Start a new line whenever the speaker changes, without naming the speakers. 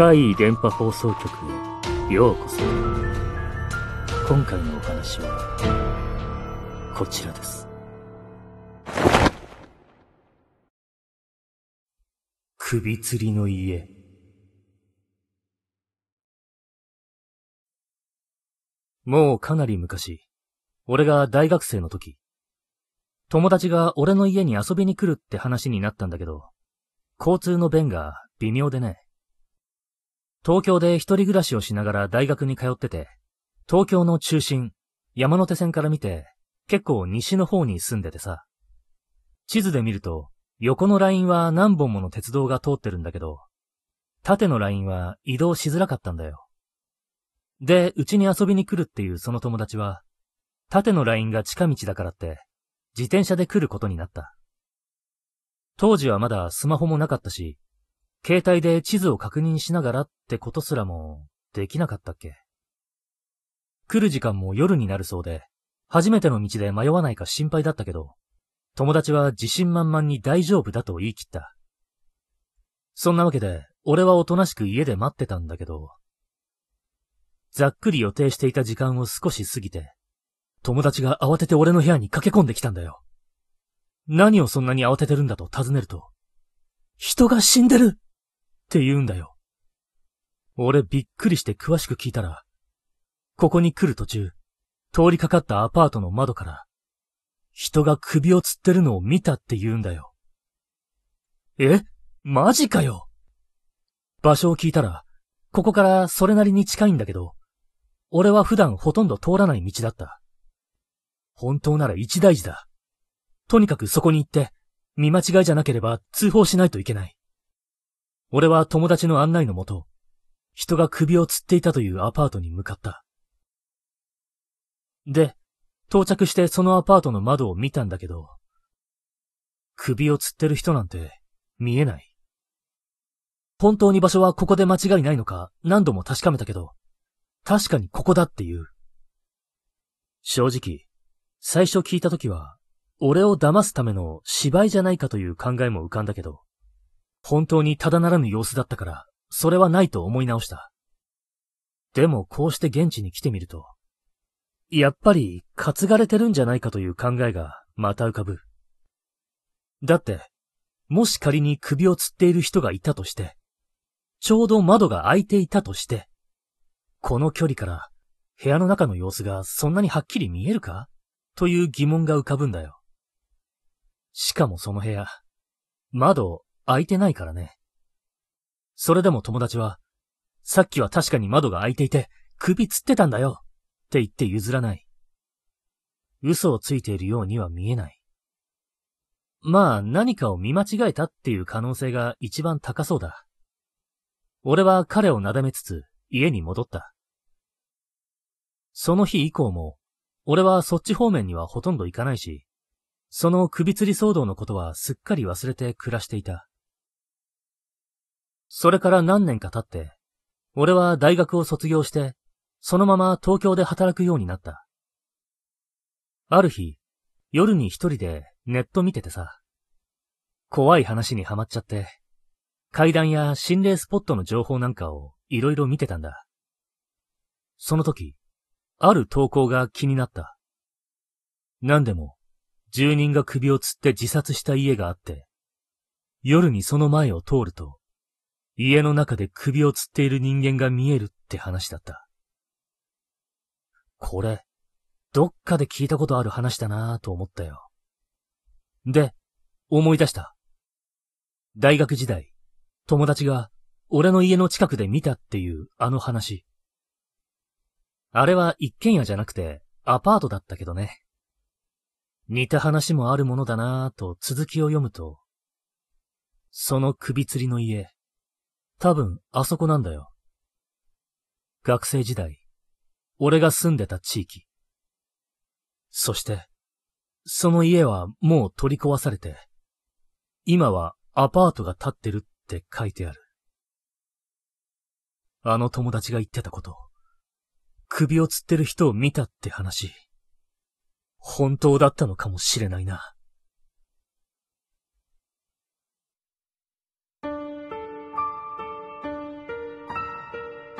怪異電波放送局へようこそ。今回のお話は、こちらです。首吊りの家。もうかなり昔、俺が大学生の時、友達が俺の家に遊びに来るって話になったんだけど、交通の便が微妙でね。東京で一人暮らしをしながら大学に通ってて、東京の中心、山手線から見て、結構西の方に住んでてさ。地図で見ると、横のラインは何本もの鉄道が通ってるんだけど、縦のラインは移動しづらかったんだよ。で、うちに遊びに来るっていうその友達は、縦のラインが近道だからって、自転車で来ることになった。当時はまだスマホもなかったし、携帯で地図を確認しながらってことすらもできなかったっけ？来る時間も夜になるそうで、初めての道で迷わないか心配だったけど、友達は自信満々に大丈夫だと言い切った。そんなわけで、俺はおとなしく家で待ってたんだけど、ざっくり予定していた時間を少し過ぎて、友達が慌てて俺の部屋に駆け込んできたんだよ。何をそんなに慌ててるんだと尋ねると、人が死んでるって言うんだよ。俺びっくりして詳しく聞いたら、ここに来る途中、通りかかったアパートの窓から、人が首を吊ってるのを見たって言うんだよ。え？マジかよ場所を聞いたら、ここからそれなりに近いんだけど、俺は普段ほとんど通らない道だった。本当なら一大事だ。とにかくそこに行って、見間違いじゃなければ通報しないといけない。俺は友達の案内のもと、人が首を吊っていたというアパートに向かった。で、到着してそのアパートの窓を見たんだけど、首を吊ってる人なんて見えない。本当に場所はここで間違いないのか何度も確かめたけど、確かにここだっていう。正直、最初聞いた時は、俺を騙すための芝居じゃないかという考えも浮かんだけど、本当にただならぬ様子だったから、それはないと思い直した。でもこうして現地に来てみると、やっぱり担がれてるんじゃないかという考えがまた浮かぶ。だって、もし仮に首を吊っている人がいたとして、ちょうど窓が開いていたとして、この距離から部屋の中の様子がそんなにはっきり見えるか？という疑問が浮かぶんだよ。しかもその部屋、窓開いてないからね。それでも友達は、さっきは確かに窓が開いていて、首つってたんだよって言って譲らない。嘘をついているようには見えない。まあ何かを見間違えたっていう可能性が一番高そうだ。俺は彼をなだめつつ家に戻った。その日以降も、俺はそっち方面にはほとんど行かないし、その首吊り騒動のことはすっかり忘れて暮らしていた。それから何年か経って、俺は大学を卒業して、そのまま東京で働くようになった。ある日、夜に一人でネット見ててさ、怖い話にはまっちゃって、階段や心霊スポットの情報なんかをいろいろ見てたんだ。その時、ある投稿が気になった。何でも、住人が首を吊って自殺した家があって、夜にその前を通ると、家の中で首を吊っている人間が見えるって話だった。これ、どっかで聞いたことある話だなぁと思ったよ。で、思い出した。大学時代、友達が俺の家の近くで見たっていうあの話。あれは一軒家じゃなくてアパートだったけどね。似た話もあるものだなぁと続きを読むと、その首吊りの家、多分あそこなんだよ。学生時代、俺が住んでた地域。そして、その家はもう取り壊されて、今はアパートが建ってるって書いてある。あの友達が言ってたこと、首を吊ってる人を見たって話、本当だったのかもしれないな。